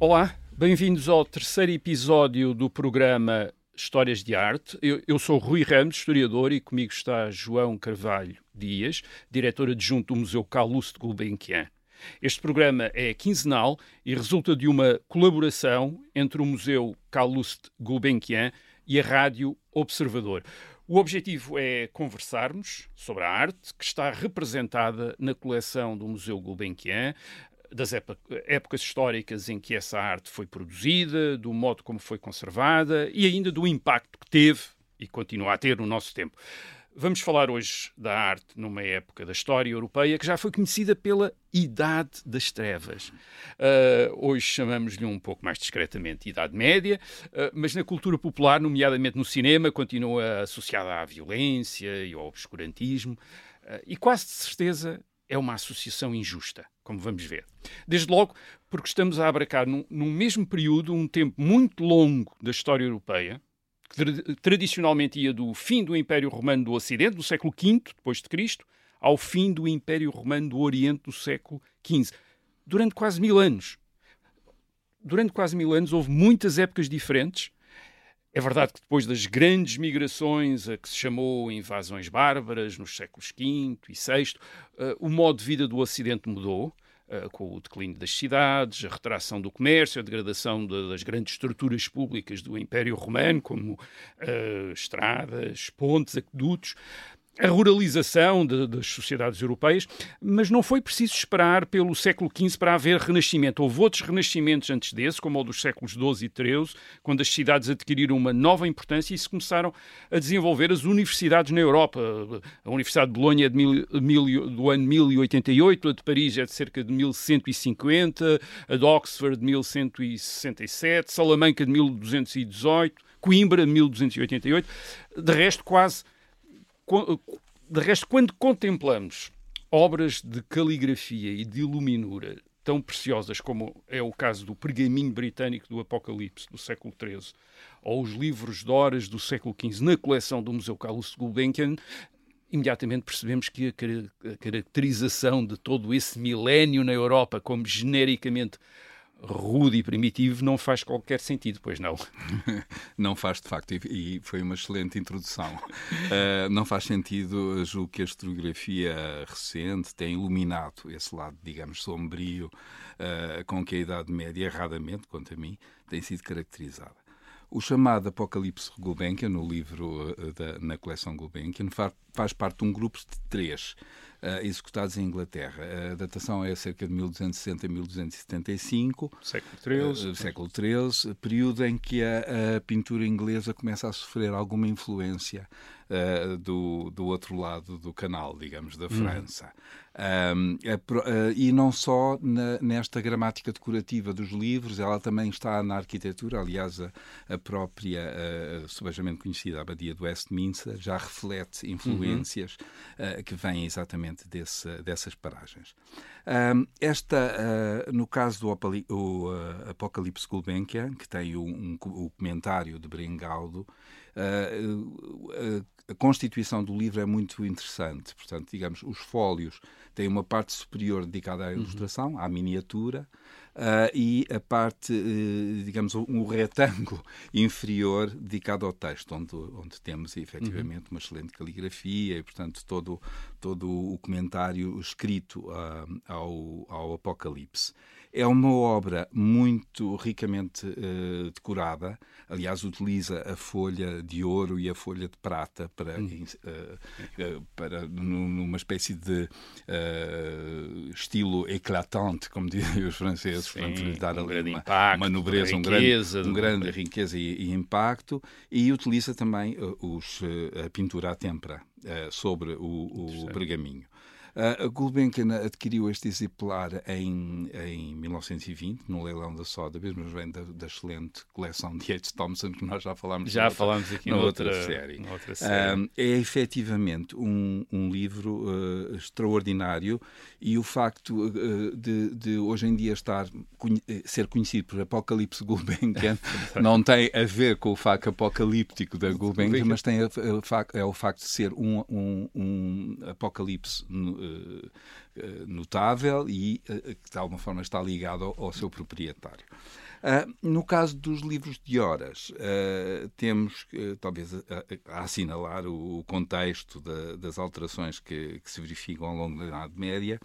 Olá, bem-vindos ao terceiro episódio do programa Histórias de Arte. Eu, eu, sou Rui Ramos, historiador, e comigo está João Carvalho Dias, diretor adjunto do Museu Calouste de Gulbenkian. Este programa é quinzenal e resulta de uma colaboração entre o Museu Calouste Gulbenkian e a Rádio Observador. O objetivo é conversarmos sobre a arte que está representada na coleção do Museu Gulbenkian, das épocas históricas em que essa arte foi produzida, do modo como foi conservada e ainda do impacto que teve e continua a ter no nosso tempo. Vamos falar hoje da arte numa época da história europeia que já foi conhecida pela Idade das Trevas. Uh, hoje chamamos-lhe um pouco mais discretamente Idade Média, uh, mas na cultura popular, nomeadamente no cinema, continua associada à violência e ao obscurantismo. Uh, e quase de certeza é uma associação injusta, como vamos ver. Desde logo, porque estamos a abracar num, num mesmo período um tempo muito longo da história europeia, que tra tradicionalmente ia do fim do Império Romano do Ocidente, do século V depois de Cristo, ao fim do Império Romano do Oriente do século XV. Durante quase mil anos. Durante quase mil anos houve muitas épocas diferentes, é verdade que depois das grandes migrações a que se chamou invasões bárbaras nos séculos V e VI, uh, o modo de vida do Ocidente mudou. Uh, com o declínio das cidades, a retração do comércio, a degradação de, das grandes estruturas públicas do Império Romano, como uh, estradas, pontes, aquedutos a ruralização de, das sociedades europeias, mas não foi preciso esperar pelo século XV para haver renascimento. Houve outros renascimentos antes desse, como o dos séculos XII e XIII, quando as cidades adquiriram uma nova importância e se começaram a desenvolver as universidades na Europa. A Universidade de Bolonha é de mil, mil, do ano 1088, a de Paris é de cerca de 1150, a de Oxford de 1167, Salamanca de 1218, Coimbra de 1288. De resto, quase de resto, quando contemplamos obras de caligrafia e de iluminura tão preciosas como é o caso do pergaminho britânico do Apocalipse do século XIII ou os livros de horas do século XV na coleção do Museu Calouste Gulbenkian, imediatamente percebemos que a caracterização de todo esse milénio na Europa como genericamente rude e primitivo não faz qualquer sentido, pois não? não faz, de facto, e, foi uma excelente introdução. Uh, não faz sentido, julgo que a historiografia recente tem iluminado esse lado, digamos, sombrio uh, com que a Idade Média, erradamente, quanto a mim, tem sido caracterizada. O chamado Apocalipse Gulbenkian, no livro uh, da, na coleção Gulbenkian, faz, parte de um grupo de três uh, executados em Inglaterra. A datação é cerca de 1260 a 1275. Século XIII. Uh, século XIII, período em que a, a, pintura inglesa começa a sofrer alguma influência uh, do, do outro lado do canal, digamos, da hum. França. Um, uh, e não só na, nesta gramática decorativa dos livros, ela também está na arquitetura. Aliás, a, própria, uh, subejamente conhecida Abadia do Westminster, já reflete influências uhum. uh, que vêm exatamente desse, dessas paragens. Esta, uh, no caso do o, Apocalipse Gulbenkian, que tem um, um, o comentário de Bringaldo, a constituição do livro é muito interessante. Portanto, digamos, os fólios têm uma parte superior dedicada à uhum. ilustração, uhum. à miniatura, uh, e a parte, uh, digamos, um retângulo inferior dedicado ao texto, onde, onde temos efetivamente uhum. uma excelente caligrafia e, portanto, todo, todo o comentário escrito uh, ao, ao Apocalipse. É uma obra muito ricamente uh, decorada. Aliás, utiliza a folha de ouro e a folha de prata para, hum. uh, uh, para numa espécie de estilo eclatante, como dizem os franceses, Sim, para lhe dar um ali uma, impacto, uma nobreza, um grande, um grande riqueza e, e, impacto. E utiliza também os, a pintura à têmpera sobre o, o pergaminho. A Gulbenkian adquiriu este exemplar em, em 1920, no leilão da Sotheby's, mas vem da, da excelente coleção de H. Thompson, que nós já falámos Já falámos aqui noutra, outra série. Outra série. é efetivamente um, um livro uh, extraordinário e o facto uh, de, de, hoje em dia estar eh, ser conhecido por Apocalipse Gulbenkian não tem a ver com o facto apocalíptico da Gulbenkian, mas tem a, a, é o facto de ser um, um, um apocalipse notável e que de alguma forma está ligado ao, ao seu proprietário. Uh, no caso dos livros de horas, uh, temos uh, talvez a, a, assinalar o, o contexto da, das alterações que, que, se verificam ao longo da Idade Média,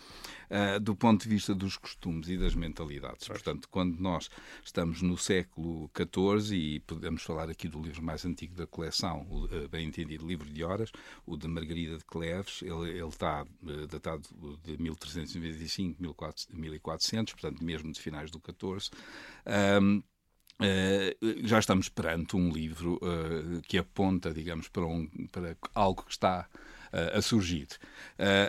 do ponto de vista dos costumes e das mentalidades. Portanto, quando nós estamos no século XIV, e podemos falar aqui do livro mais antigo da coleção, o bem entendido livro de horas, o de Margarida de Cleves, ele, ele está datado de 1395, 1400, portanto, mesmo de finais do XIV. Um, uh, já estamos perante um livro uh, que aponta, digamos, para, um, para algo que está uh, a surgir.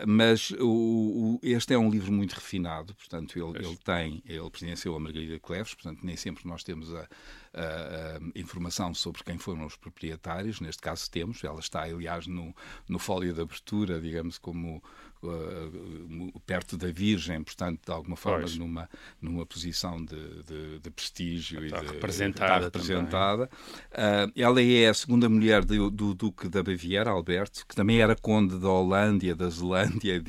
mas o, o, este é um livro muito refinado, portanto, ele, ele tem, ele presidenciou a Margarida Cleves, portanto, nem sempre nós temos a, a, a, informação sobre quem foram os proprietários, neste caso temos, ela está, aliás, no, no fólio de abertura, digamos, como uh, perto da Virgem, portanto, de alguma forma, numa, numa posição de, de, de prestígio está e de, representada. Está representada. Uh, ela é a segunda mulher do, do, Duque da Baviera, Alberto, que também era conde da Holândia, da Zelândia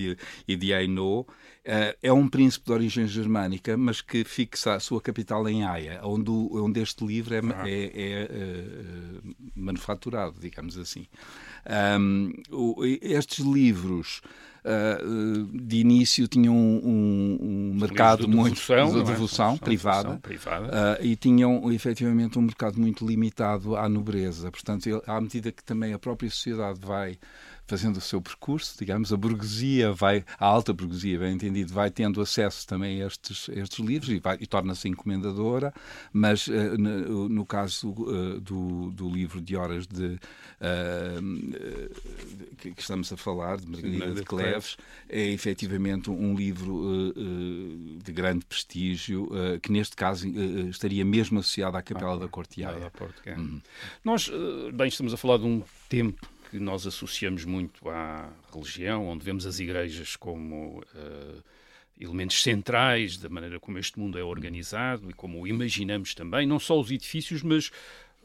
e de Hainaut. Uh, é um príncipe de origem germânica, mas que fixa a sua capital em Haia, onde, onde este livro é, ah. é, é uh, manufaturado, digamos assim. Um, estes livros uh, de início tinham um, um mercado de muito devoção, de devoção, é? privada, privada. Uh, e tinham efetivamente um mercado muito limitado à nobreza. Portanto, à medida que também a própria sociedade vai fazendo o seu percurso, digamos, a burguesia vai, a alta burguesia, bem entendido, vai tendo acesso também a estes, a estes livros e, e torna-se encomendadora, mas uh, no, no, caso uh, do, do livro de horas de, uh, que, que, estamos a falar, de Margarida de Cleves, é efetivamente um livro de grande prestígio, que neste caso estaria mesmo associado à Capela ah, da Corteaia. Uhum. Nós, bem, estamos a falar de um tempo que nós associamos muito à religião, onde vemos as igrejas como uh, elementos centrais da maneira como este mundo é organizado e como o imaginamos também, não só os edifícios, mas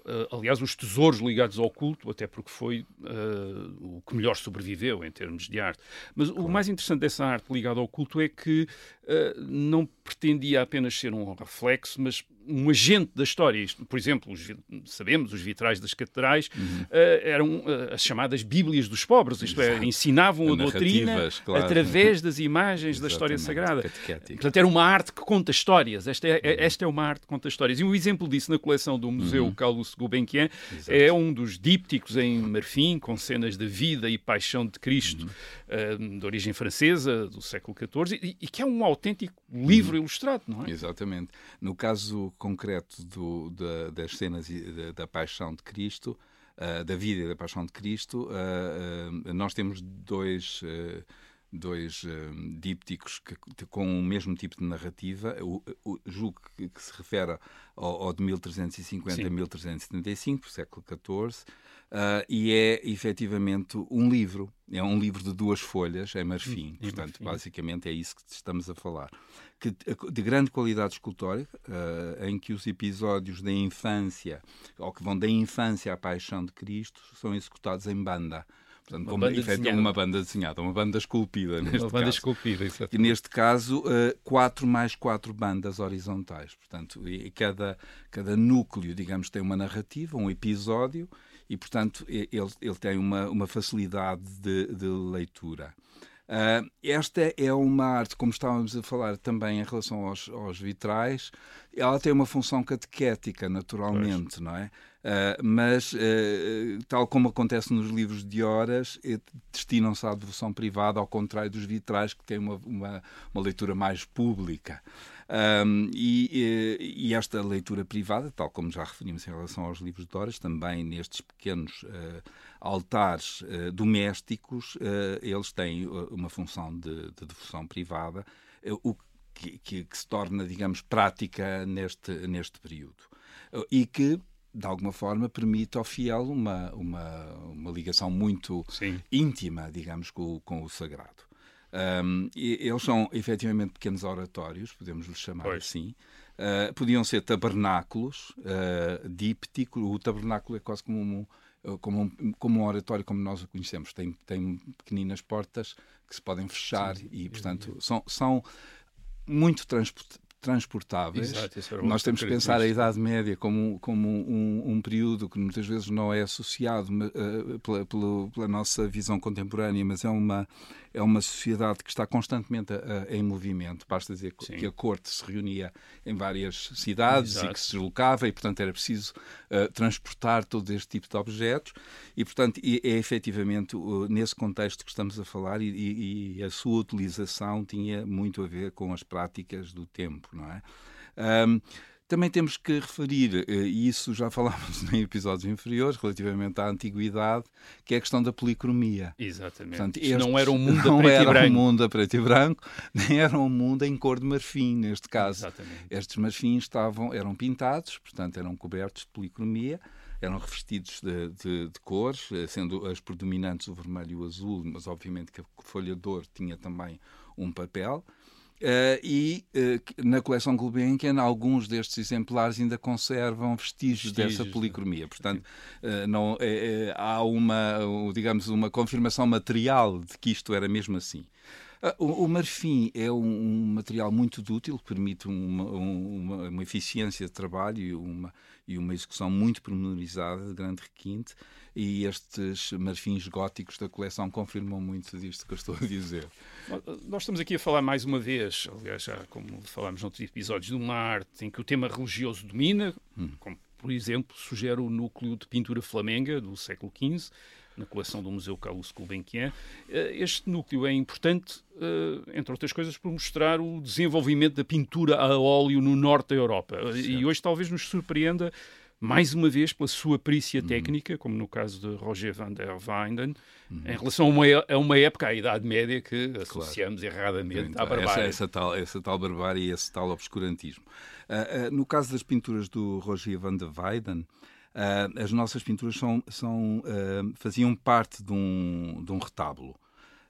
Uh, aliás, os tesouros ligados ao culto, até porque foi uh, o que melhor sobreviveu em termos de arte. Mas claro. o mais interessante dessa arte ligada ao culto é que uh, não pretendia apenas ser um reflexo, mas um agente da história. Isto, por exemplo, os, sabemos, os vitrais das catedrais uhum. uh, eram uh, as chamadas Bíblias dos pobres, isto é, Exato. é, ensinavam a doutrina claro. através das imagens da história sagrada. Portanto, era uma arte que conta histórias. Esta é, uhum. esta é uma arte que conta histórias. E um exemplo disso na coleção do Museu uhum. Carlos Gulbenkian é um dos dípticos em marfim, com cenas da vida e paixão de Cristo, uhum. uh, de origem francesa, do século XIV, e, e que é um autêntico livro uhum. ilustrado, não é? Exatamente. No caso concreto do, da, das cenas da, da, paixão de Cristo, uh, da vida e da paixão de Cristo, uh, nós temos dois dois dípticos que, com o mesmo tipo de narrativa. O, o julgo que, que, se refere ao, ao de 1350 Sim. a 1375, século XIV, uh, e é efetivamente um livro. É um livro de duas folhas, é marfim. Hum, Portanto, marfim. basicamente é isso que estamos a falar. Que, de grande qualidade escultórica, uh, em que os episódios da infância, ou que vão da infância à paixão de Cristo, são executados em banda. Portanto, uma, banda efeito, uma banda desenhada, uma banda esculpida. Neste uma banda caso. esculpida, exatamente. E neste caso, uh, quatro mais quatro bandas horizontais. Portanto, e cada, cada núcleo, digamos, tem uma narrativa, um episódio, e, portanto, ele, ele tem uma, uma facilidade de, de leitura. Uh, esta é uma arte, como estávamos a falar também em relação aos, aos vitrais, ela tem uma função catequética, naturalmente, pois. não é? Uh, mas, uh, tal como acontece nos livros de horas, destinam-se à devoção privada, ao contrário dos vitrais, que têm uma, uma, uma leitura mais pública. Um, e, e, esta leitura privada, tal como já referimos em relação aos livros de horas, também nestes pequenos uh, altares uh, domésticos, eles têm uma função de, de devoção privada, o que, que, que, se torna, digamos, prática neste, neste período. E que, de alguma forma, permite ao fiel uma, uma, uma ligação muito Sim. íntima, digamos, com, com o sagrado. Um, eles são efetivamente pequenos oratórios, podemos lhes chamar pois. assim. Uh, podiam ser tabernáculos, uh, díptico. O tabernáculo é quase como um, como um, como um oratório como nós o conhecemos. Tem, tem pequeninas portas que se podem fechar Sim, e, portanto, são, são muito transportáveis. Exato, Nós temos que pensar a Idade Média como, como um, um, período que muitas vezes não é associado uh, pela, pela, pela, nossa visão contemporânea, mas é uma, é uma sociedade que está constantemente a, a, em movimento. Basta dizer Sim. que a corte se reunia em várias cidades Exato. e que se deslocava e, portanto, era preciso uh, transportar todo este tipo de objetos e, portanto, é, é efetivamente uh, nesse contexto que estamos a falar e, e, e, a sua utilização tinha muito a ver com as práticas do tempo, não é? Um, também temos que referir, eh, e isso já falámos em episódios inferiores, relativamente à antiguidade, que é a questão da policromia. Exatamente. Portanto, este não era um mundo a preto era e branco. um mundo a preto e branco, nem era um mundo em cor de marfim, neste caso. Exatamente. Estes marfins estavam, eram pintados, portanto eram cobertos de policromia, eram revestidos de, de, de, cores, eh, sendo as predominantes o vermelho e o azul, mas obviamente que a folha de ouro tinha também um papel. Uh, e uh, na coleção Gulbenkian, alguns destes exemplares ainda conservam vestígios, vestígios dessa policromia. Portanto, uh, não, é, é, há uma, digamos, uma confirmação material de que isto era mesmo assim. O, o, marfim é um, um, material muito útil, permite uma, uma, uma, eficiência de trabalho e uma, e uma execução muito pormenorizada, de grande requinte, e estes marfins góticos da coleção confirmam muito disto que eu estou a dizer. Nós estamos aqui a falar mais uma vez, aliás, já como falámos noutros episódios, de uma arte em que o tema religioso domina, hum. como por exemplo sugere o núcleo de pintura flamenga do século XV, na coleção do Museu Carlos Gulbenkian. Eh, este núcleo é importante, eh, entre outras coisas, por mostrar o desenvolvimento da pintura a óleo no norte da Europa. Certo. E hoje talvez nos surpreenda mais uma vez pela sua perícia uhum. técnica, como no caso de Roger van der Weyden, uhum. em relação a uma, a uma, época, à Idade Média, que associamos claro. erradamente então, à barbárie. Essa, essa, tal, essa tal barbárie e esse tal obscurantismo. Uh, uh, no caso das pinturas do Roger van der Weyden, Uh, as nossas pinturas são, são, faziam parte de um, de um retábulo.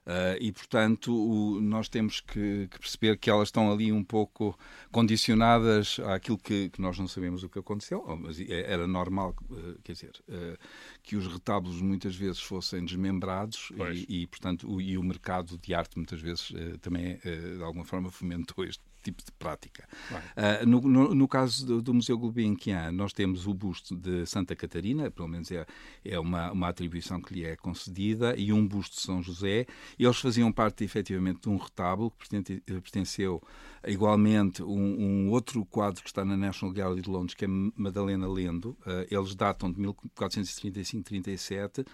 Uh, e, portanto, o, nós temos que, que, perceber que elas estão ali um pouco condicionadas àquilo que, que nós não sabemos o que aconteceu, mas é, era normal, uh, quer dizer, uh, que os retábulos muitas vezes fossem desmembrados e, e, portanto, o, e o mercado de arte muitas vezes também, de alguma forma, fomentou este tipo de prática. Uh, no, no, no, caso do, do, Museu Gulbenkian, nós temos o busto de Santa Catarina, pelo menos é, é uma, uma atribuição que lhe é concedida, e um busto de São José. Eles faziam parte, efetivamente, de um retábulo que pertenceu igualmente um, um, outro quadro que está na National Gallery de Londres, que é Madalena Lendo. Uh, eles datam de 1435-37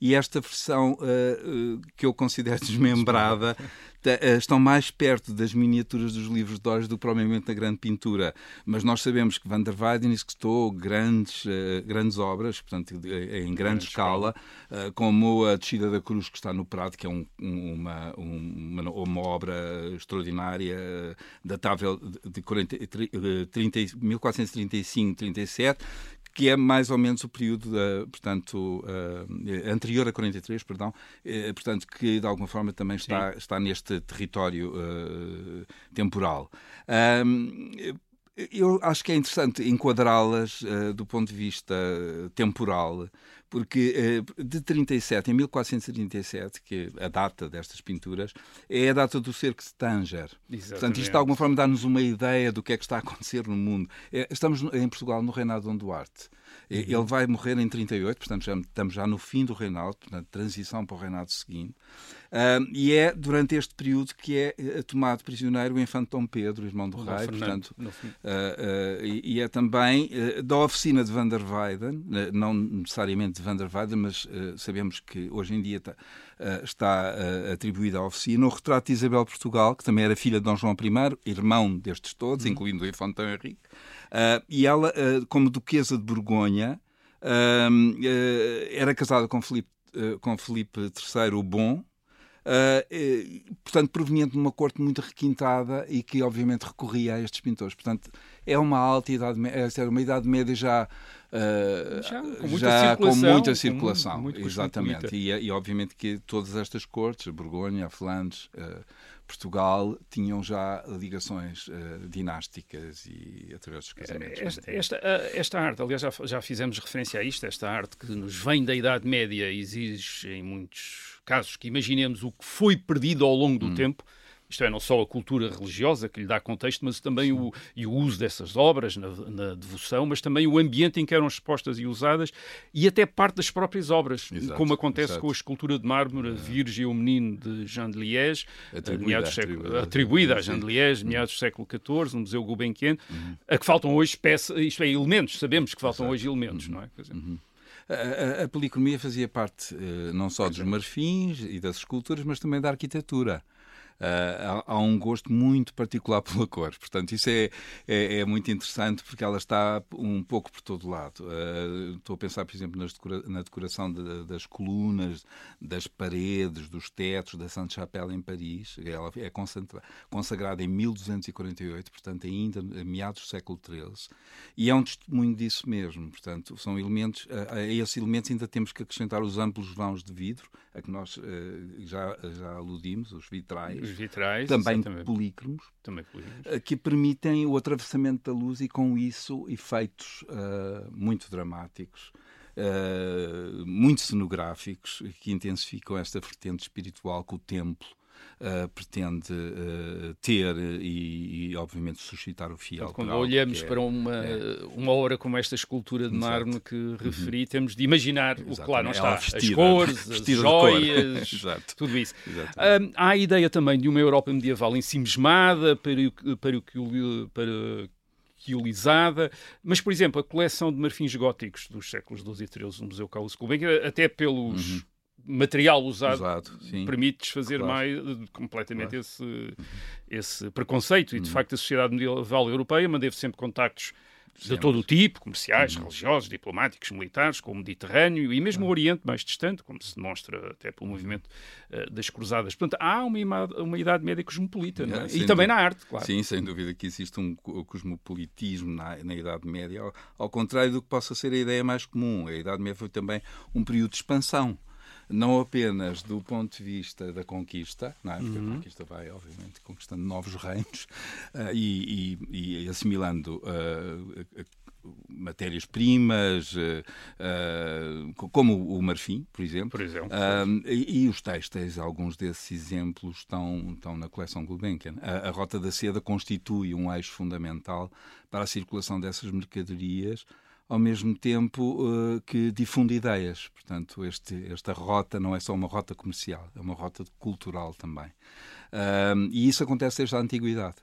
e esta versão uh, que eu considero desmembrada estão mais perto das miniaturas dos livros de Dores do que provavelmente da grande pintura. Mas nós sabemos que Van der Weyden executou grandes, uh, grandes obras, portanto, em grande escala, uh, como a Descida da Cruz, que está no Prado, que é um, uma, uma, uma, obra extraordinária, datável de 1435-37, que é mais ou menos o período, da, portanto, uh, anterior a 43, perdão, uh, portanto, que de alguma forma também está, está neste território uh, temporal. Eu acho que é interessante enquadrá-las do ponto de vista temporal, porque de 37, em 1437, que é a data destas pinturas, é a data do cerco de Tanger. Exatamente. Portanto, isto de alguma forma dá-nos uma ideia do que é que está a acontecer no mundo. É, estamos em Portugal no reinado de Dom Duarte. Uhum. Ele vai morrer em 38, portanto já, estamos já no fim do reinado, portanto, transição para o reinado seguinte. Uh, e é durante este período que é eh, tomado prisioneiro o infante Dom Pedro, irmão do rei, portanto, uh, uh, e, e, é também da oficina de Van der Weyden, não necessariamente de Van der Weyden, mas sabemos que hoje em dia está, está atribuída à oficina o retrato de Isabel Portugal, que também era filha de Dom João I, irmão destes todos, uhum. incluindo o infante Dom Henrique, e ela, como duquesa de Borgonha, era casada com Filipe, com Filipe III o Bom, Uh, portanto, proveniente de uma corte muito requintada e que, obviamente, recorria a estes pintores. Portanto, é uma alta idade média, é uma idade média já Uh, já, com muita, já com muita circulação, com muito, muito exatamente. E, e, obviamente que todas estas cortes, a Borgonha, a Flandres, uh, Portugal, tinham já ligações uh, dinásticas e através dos casamentos. Esta, esta, esta, arte, aliás, já, já fizemos referência a isto, esta arte que nos vem da Idade Média exige, em muitos casos, que imaginemos o que foi perdido ao longo do hum. tempo isto é, não só a cultura religiosa que lhe dá contexto, mas também o, o uso dessas obras na, na, devoção, mas também o ambiente em que eram expostas e usadas e até parte das próprias obras, exato, como acontece exato. com a escultura de mármore, a é. Virgem e o Menino de Jean de Liège, atribuída, século, atribuída a Jean de Liège, meados do século XIV, no Museu Gulbenkian, uhum. a que faltam hoje peças, isto é, elementos, sabemos que faltam exato. hoje elementos, uhum. não é? Uhum. A, a, policromia fazia parte uh, não só dos marfins e das esculturas, mas também da arquitetura. Uh, há, há, um gosto muito particular pela cor. Portanto, isso é, é, é, muito interessante porque ela está um pouco por todo lado. Uh, estou a pensar, por exemplo, decora na decoração de, das colunas, das paredes, dos tetos da Sainte-Chapelle em Paris. Ela é consagrada em 1248, portanto, ainda a meados do século XIII. E é um testemunho disso mesmo. Portanto, são elementos, a, a esses elementos ainda temos que acrescentar os amplos vãos de vidro, a que nós uh, já, já aludimos, os vitrais os vitrais, também polícromos, também polícromos, eh, que permitem o atravessamento da luz e, com isso, efeitos uh, muito dramáticos. Uh, muito cenográficos que intensificam esta vertente espiritual que o templo uh, pretende uh, ter e, e, obviamente, suscitar o fiel. quando olhamos é, para uma, é. uma obra como esta escultura de mármore que uhum. referi, uhum. temos de imaginar o que lá não está. Vestida, as cores, as joias, tudo isso. Um, há a ideia também de uma Europa medieval ensimismada, para, para, para, para mas, por exemplo, a coleção de marfins góticos dos séculos XII e XIII no Museu Carlos Gulbenkian, até pelos uhum material usado, usado permite desfazer claro. mais completamente claro. esse, esse preconceito. E, de uhum. facto, a sociedade medieval europeia manteve sempre contactos de todo o tipo, comerciais, uhum. religiosos, diplomáticos, militares, com o Mediterrâneo e mesmo uhum. o Oriente mais distante, como se demonstra até pelo movimento uh, das Cruzadas. Portanto, há uma, uma Idade Média cosmopolita, é? e também na arte, claro. Sim, sem dúvida que existe um cosmopolitismo na, na Idade Média, ao, ao contrário do que possa ser a ideia mais comum. A Idade Média foi também um período de expansão não apenas do ponto de vista da conquista, não é? porque uhum. a conquista vai, obviamente, conquistando novos reinos uh, e, e, e, assimilando uh, matérias-primas, uh, como o marfim, por exemplo. Por exemplo. E, e, os têxteis, alguns desses exemplos estão, estão na coleção Gulbenkian. A, a Rota da Seda constitui um eixo fundamental para a circulação dessas mercadorias ao mesmo tempo uh, que difunde ideias. Portanto, este, esta rota não é só uma rota comercial, é uma rota cultural também. Uh, e isso acontece desde a Antiguidade.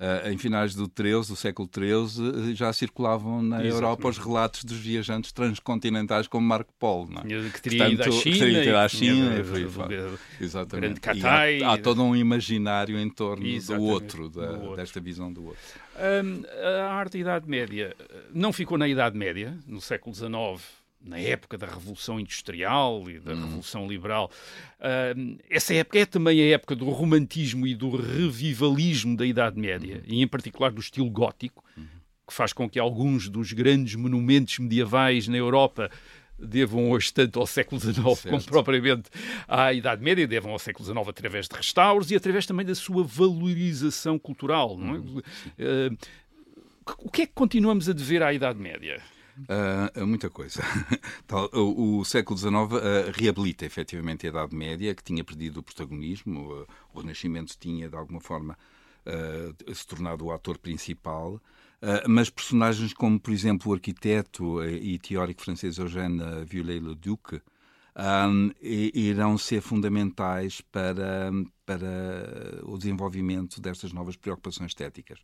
Uh, em finais do 13, do século XIII, já circulavam na Exatamente. Europa os relatos dos viajantes transcontinentais como Marco Polo. Não é? Que teria ido à China. Que teria ido à China. Exatamente. Catai, há, há, todo um imaginário em torno do outro, da, do outro, desta visão do outro. Um, a arte da Idade Média não ficou na Idade Média, no século XIX, na época da Revolução Industrial e da hum. Revolução Liberal. Uh, essa época é também a época do romantismo e do revivalismo da Idade Média, uhum. e em particular do estilo gótico, uhum. que faz com que alguns dos grandes monumentos medievais na Europa devam hoje tanto ao século XIX certo. como propriamente à Idade Média, devam ao século XIX através de restauros e através também da sua valorização cultural. É? Uh, o que é que continuamos a dever à Idade Média? Uh, muita coisa. o, o, século XIX uh, reabilita efetivamente a Idade Média, que tinha perdido o protagonismo. Uh, o Renascimento tinha, de alguma forma, se tornado o ator principal. mas personagens como, por exemplo, o arquiteto e teórico francês Eugène Viollet-le-Duc um, irão ser fundamentais para, para o desenvolvimento destas novas preocupações estéticas.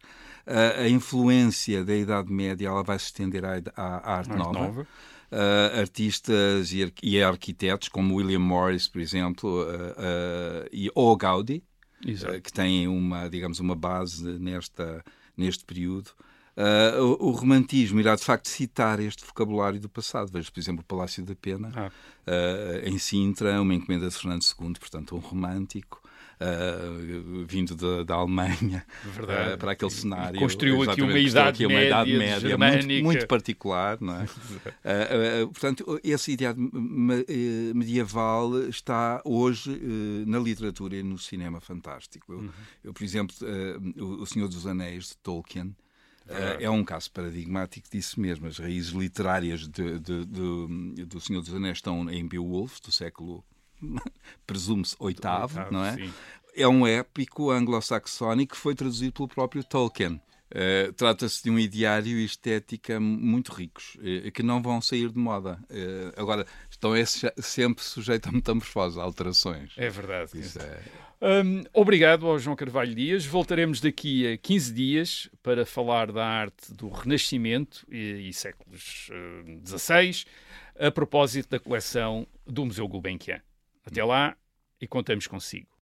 Uh, a influência da Idade Média ela vai se estender à, à arte, nova. nova. Uh, artistas e, e, arquitetos como William Morris, por exemplo, uh, e ou Gaudi, que têm uma, digamos, uma base nesta, neste período. Uh, o, o, romantismo irá de facto citar este vocabulário do passado. Veja, por exemplo, o Palácio da Pena, ah. uh, em Sintra, uma encomenda de Fernando II, portanto, um romântico. uh, vindo da, da Alemanha uh, para aquele cenário. Construiu aqui uma idade, aqui uma idade média, muito, muito, particular, não é? uh, portanto, essa ideia medieval está hoje na literatura e no cinema fantástico. Eu, uhum. eu por exemplo, o Senhor dos Anéis de Tolkien Uh, é um caso paradigmático disso mesmo. As raízes literárias de, de, de, do Senhor dos Anéis estão em Beowulf, do século, presume-se, oitavo, oitavo, não é? Sim. É um épico anglo-saxónico que foi traduzido pelo próprio Tolkien. Uh, Trata-se de um ideário e estética muito ricos, uh, que não vão sair de moda. Uh, agora, estão é sempre sujeitos a metamorfose, a alterações. É verdade. É... Um, obrigado ao João Carvalho Dias. Voltaremos daqui a 15 dias para falar da arte do Renascimento e, e séculos XVI, a propósito da coleção do Museu Gulbenkian. Até lá e contamos consigo.